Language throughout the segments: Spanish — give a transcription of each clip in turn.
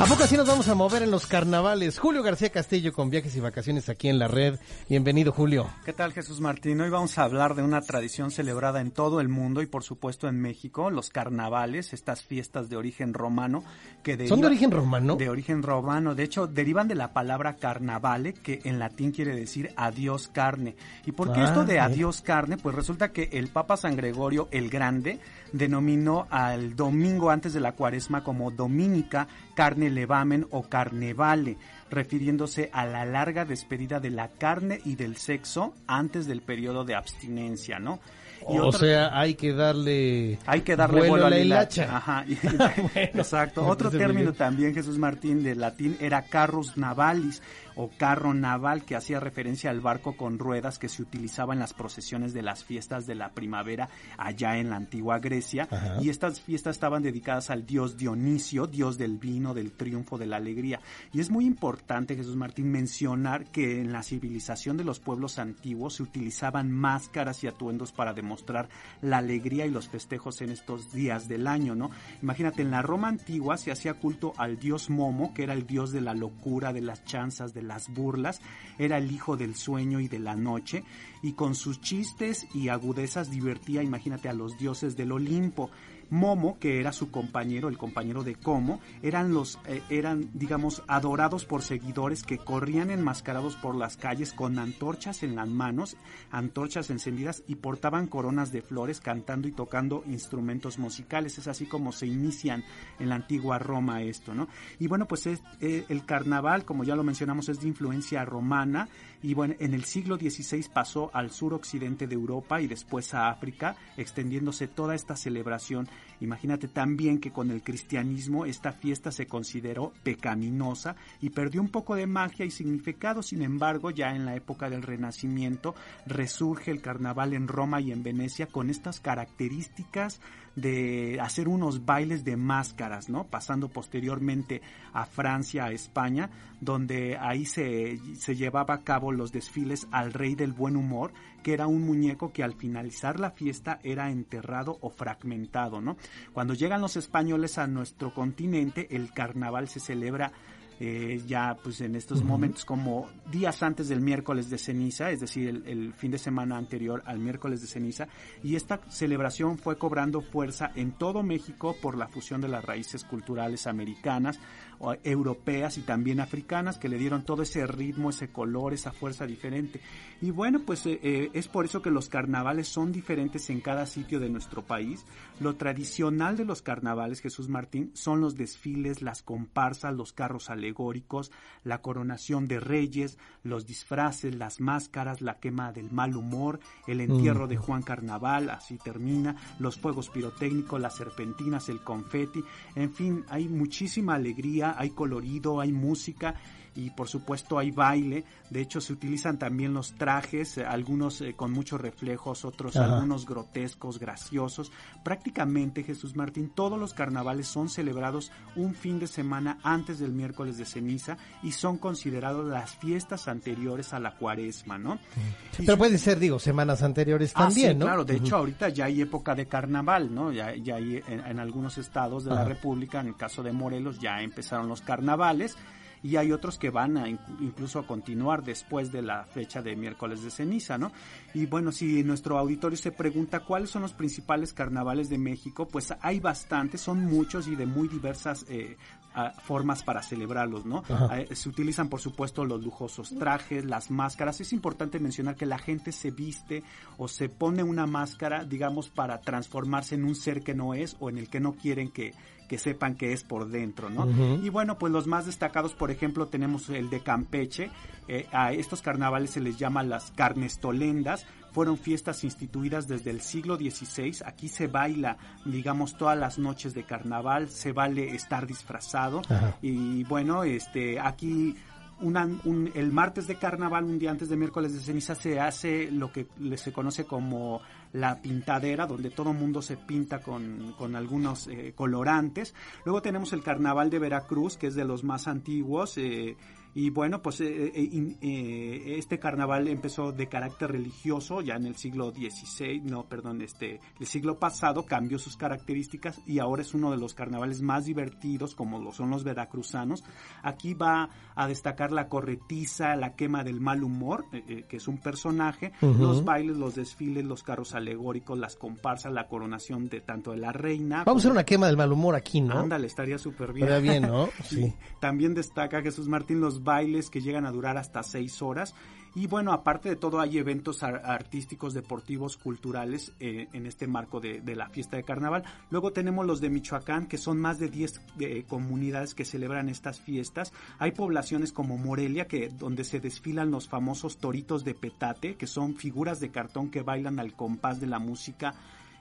¿A poco así nos vamos a mover en los carnavales? Julio García Castillo con viajes y vacaciones aquí en la red. Bienvenido, Julio. ¿Qué tal, Jesús Martín? Hoy vamos a hablar de una tradición celebrada en todo el mundo y por supuesto en México, los carnavales, estas fiestas de origen romano que ¿Son de origen romano? De origen romano. De hecho, derivan de la palabra carnavale, que en latín quiere decir adiós carne. ¿Y por qué esto de ah, adiós carne? Pues resulta que el Papa San Gregorio el Grande denominó al domingo antes de la cuaresma como dominica, carne levamen o carnevale, refiriéndose a la larga despedida de la carne y del sexo antes del periodo de abstinencia, ¿no? O sea, hay que darle hay que darle vuelo, a la hilacha. Ajá. Exacto. Otro término también, Jesús Martín, de latín era carrus navalis o carro naval que hacía referencia al barco con ruedas que se utilizaba en las procesiones de las fiestas de la primavera allá en la antigua Grecia y estas fiestas estaban dedicadas al dios Dionisio, dios del vino, del triunfo, de la alegría. Y es muy importante, Jesús Martín, mencionar que en la civilización de los pueblos antiguos se utilizaban máscaras y atuendos para demostrar la alegría y los festejos en estos días del año, ¿no? Imagínate, en la Roma antigua se hacía culto al dios Momo, que era el dios de la locura, de las chanzas, de las burlas, era el hijo del sueño y de la noche, y con sus chistes y agudezas divertía, imagínate, a los dioses del Olimpo. Momo, que era su compañero, el compañero de Como, eran los, eh, eran, digamos, adorados por seguidores que corrían enmascarados por las calles con antorchas en las manos, antorchas encendidas y portaban coronas de flores cantando y tocando instrumentos musicales. Es así como se inician en la antigua Roma esto, ¿no? Y bueno, pues es, eh, el carnaval, como ya lo mencionamos, es de influencia romana y bueno, en el siglo XVI pasó al suroccidente de Europa y después a África, extendiéndose toda esta celebración. Imagínate también que con el cristianismo esta fiesta se consideró pecaminosa y perdió un poco de magia y significado, sin embargo, ya en la época del Renacimiento resurge el carnaval en Roma y en Venecia con estas características de hacer unos bailes de máscaras, ¿no? Pasando posteriormente a Francia, a España, donde ahí se, se llevaba a cabo los desfiles al rey del buen humor, que era un muñeco que al finalizar la fiesta era enterrado o fragmentado, ¿no? Cuando llegan los españoles a nuestro continente, el carnaval se celebra eh, ya pues en estos momentos como días antes del miércoles de ceniza, es decir, el, fin de semana anterior al miércoles de ceniza, y esta celebración fue cobrando fuerza en todo México por la fusión de las raíces culturales americanas, europeas y también africanas que le dieron todo ese ritmo, ese color, esa fuerza diferente. Y bueno, pues eh, eh, es por eso que los carnavales son diferentes en cada sitio de nuestro país. Lo tradicional de los carnavales, Jesús Martín, son los desfiles, las comparsas, los carros alegóricos, la coronación de reyes, los disfraces, las máscaras, la quema del mal humor, el entierro de mm. Juan Carnaval, así termina, los fuegos pirotécnicos, las serpentinas, el confeti, en fin, hay muchísima alegría hay colorido, hay música y por supuesto hay baile. De hecho se utilizan también los trajes, algunos eh, con muchos reflejos, otros algunos grotescos, graciosos. Prácticamente Jesús Martín, todos los carnavales son celebrados un fin de semana antes del miércoles de ceniza y son considerados las fiestas anteriores a la cuaresma, ¿no? Pero puede ser, digo, semanas anteriores ah, también, ¿no? Claro, de hecho ahorita ya hay época de carnaval, ¿no? Ya, ya hay en, algunos estados de la República, en el caso de Morelos, ya empezaron los carnavales y hay otros que van a incluso a continuar después de la fecha de miércoles de ceniza, ¿no? Y bueno, si nuestro auditorio se pregunta cuáles son los principales carnavales de México, pues hay bastantes, son muchos y de muy diversas eh, formas para celebrarlos, ¿no? Eh, se utilizan, por supuesto, los lujosos trajes, las máscaras. Es importante mencionar que la gente se viste o se pone una máscara, digamos, para transformarse en un ser que no es o en el que no quieren que, que sepan que es por dentro, ¿no? Y bueno, pues los más destacados, por ejemplo, tenemos el de Campeche. Eh, a estos carnavales se les llama las carnestolendas. Fueron fiestas instituidas desde el siglo XVI. Aquí se baila, digamos, todas las noches de carnaval. Se vale estar disfrazado. Y bueno, este, aquí un, el martes de carnaval, un día antes de miércoles de ceniza, se hace lo que se conoce como la pintadera, donde todo mundo se pinta con, con algunos eh, colorantes. Luego tenemos el carnaval de Veracruz, que es de los más antiguos. Eh, y bueno, pues eh, eh, eh, este carnaval empezó de carácter religioso ya en el siglo XVI, no, perdón, este, el siglo pasado cambió sus características y ahora es uno de los carnavales más divertidos como lo son los veracruzanos. Aquí va a destacar la corretiza, la quema del mal humor, que es un personaje, los bailes, los desfiles, los carros alegóricos, las comparsas, la coronación de tanto de la reina. Vamos a hacer una quema del mal humor aquí, ¿no? Ándale, estaría súper bien. Estaría bien, ¿no? Sí. también destaca Jesús Martín los bailes que llegan a durar hasta seis horas. Y bueno, aparte de todo, hay eventos artísticos, deportivos, culturales eh, en este marco de, la fiesta de carnaval. Luego tenemos los de Michoacán, que son más de 10 eh, comunidades que celebran estas fiestas. Hay poblaciones como Morelia, que donde se desfilan los famosos toritos de petate, que son figuras de cartón que bailan al compás de la música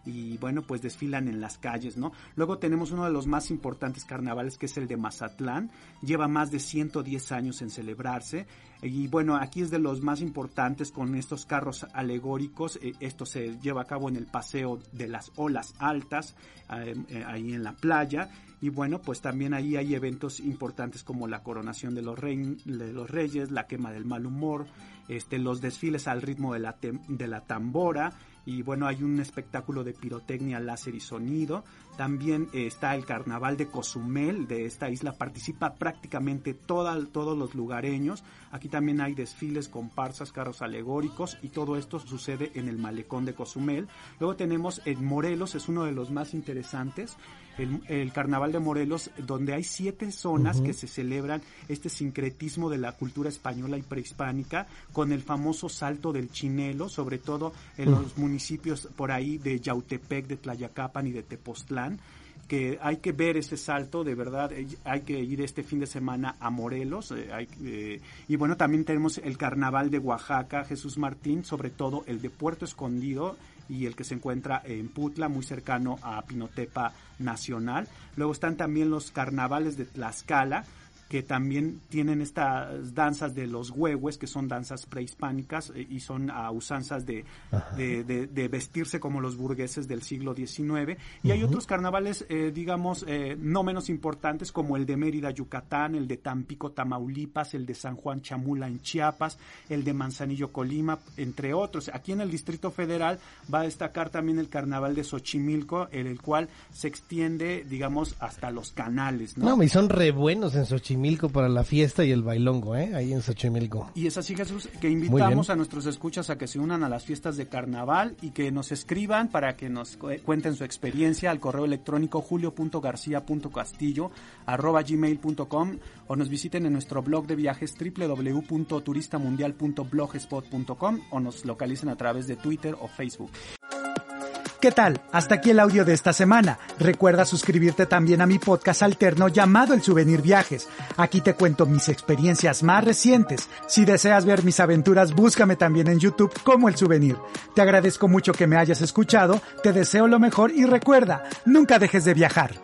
y bueno, pues desfilan en las calles, ¿no? Luego tenemos uno de los más importantes carnavales que es el de Mazatlán, lleva más de 110 años en celebrarse. Y bueno, aquí es de los más importantes con estos carros alegóricos, eh, esto se lleva a cabo en el paseo de las olas altas, eh, eh, ahí en la playa. Y bueno, pues también ahí hay eventos importantes como la coronación de los, de los reyes, la quema del mal humor, este, los desfiles al ritmo de la, de la tambora, y bueno, hay un espectáculo de pirotecnia, láser y sonido. También eh, está el carnaval de Cozumel, de esta isla participa prácticamente todos los lugareños. Aquí también hay desfiles, comparsas, carros alegóricos y todo esto sucede en el malecón de Cozumel. Luego tenemos en Morelos, es uno de los más interesantes el, Carnaval de Morelos, donde hay siete zonas que se celebran este sincretismo de la cultura española y prehispánica, con el famoso salto del chinelo, sobre todo en los municipios por ahí de Yautepec, de Tlayacapan y de Tepoztlán que hay que ver ese salto, de verdad, eh, hay que ir este fin de semana a Morelos. Eh, eh, y bueno, también tenemos el carnaval de Oaxaca, Jesús Martín, sobre todo el de Puerto Escondido y el que se encuentra en Putla, muy cercano a Pinotepa Nacional. Luego están también los carnavales de Tlaxcala, que también tienen estas danzas de los huehues, que son danzas prehispánicas eh, y son a usanzas de, de, vestirse como los burgueses del siglo XIX. Y hay otros carnavales, eh, digamos, eh, no menos importantes, como el de Mérida, Yucatán, el de Tampico, Tamaulipas, el de San Juan Chamula en Chiapas, el de Manzanillo, Colima, entre otros. Aquí en el Distrito Federal va a destacar también el carnaval de Xochimilco, en el cual se extiende, digamos, hasta los canales. No, no y son re buenos en Xochimilco Xochimilco para la fiesta y el bailongo, ¿eh? Ahí en Xochimilco. Y es así, Jesús, que invitamos a nuestros escuchas a que se unan a las fiestas de carnaval y que nos escriban para que nos cuenten su experiencia al correo electrónico julio.garcía.castillo arroba gmail.com o nos visiten en nuestro blog de viajes www.turistamundial.blogspot.com o nos localicen a través de Twitter o Facebook. ¿Qué tal? Hasta aquí el audio de esta semana. Recuerda suscribirte también a mi podcast alterno llamado El Souvenir Viajes. Aquí te cuento mis experiencias más recientes. Si deseas ver mis aventuras, búscame también en YouTube como El Souvenir. Te agradezco mucho que me hayas escuchado, te deseo lo mejor y recuerda, nunca dejes de viajar.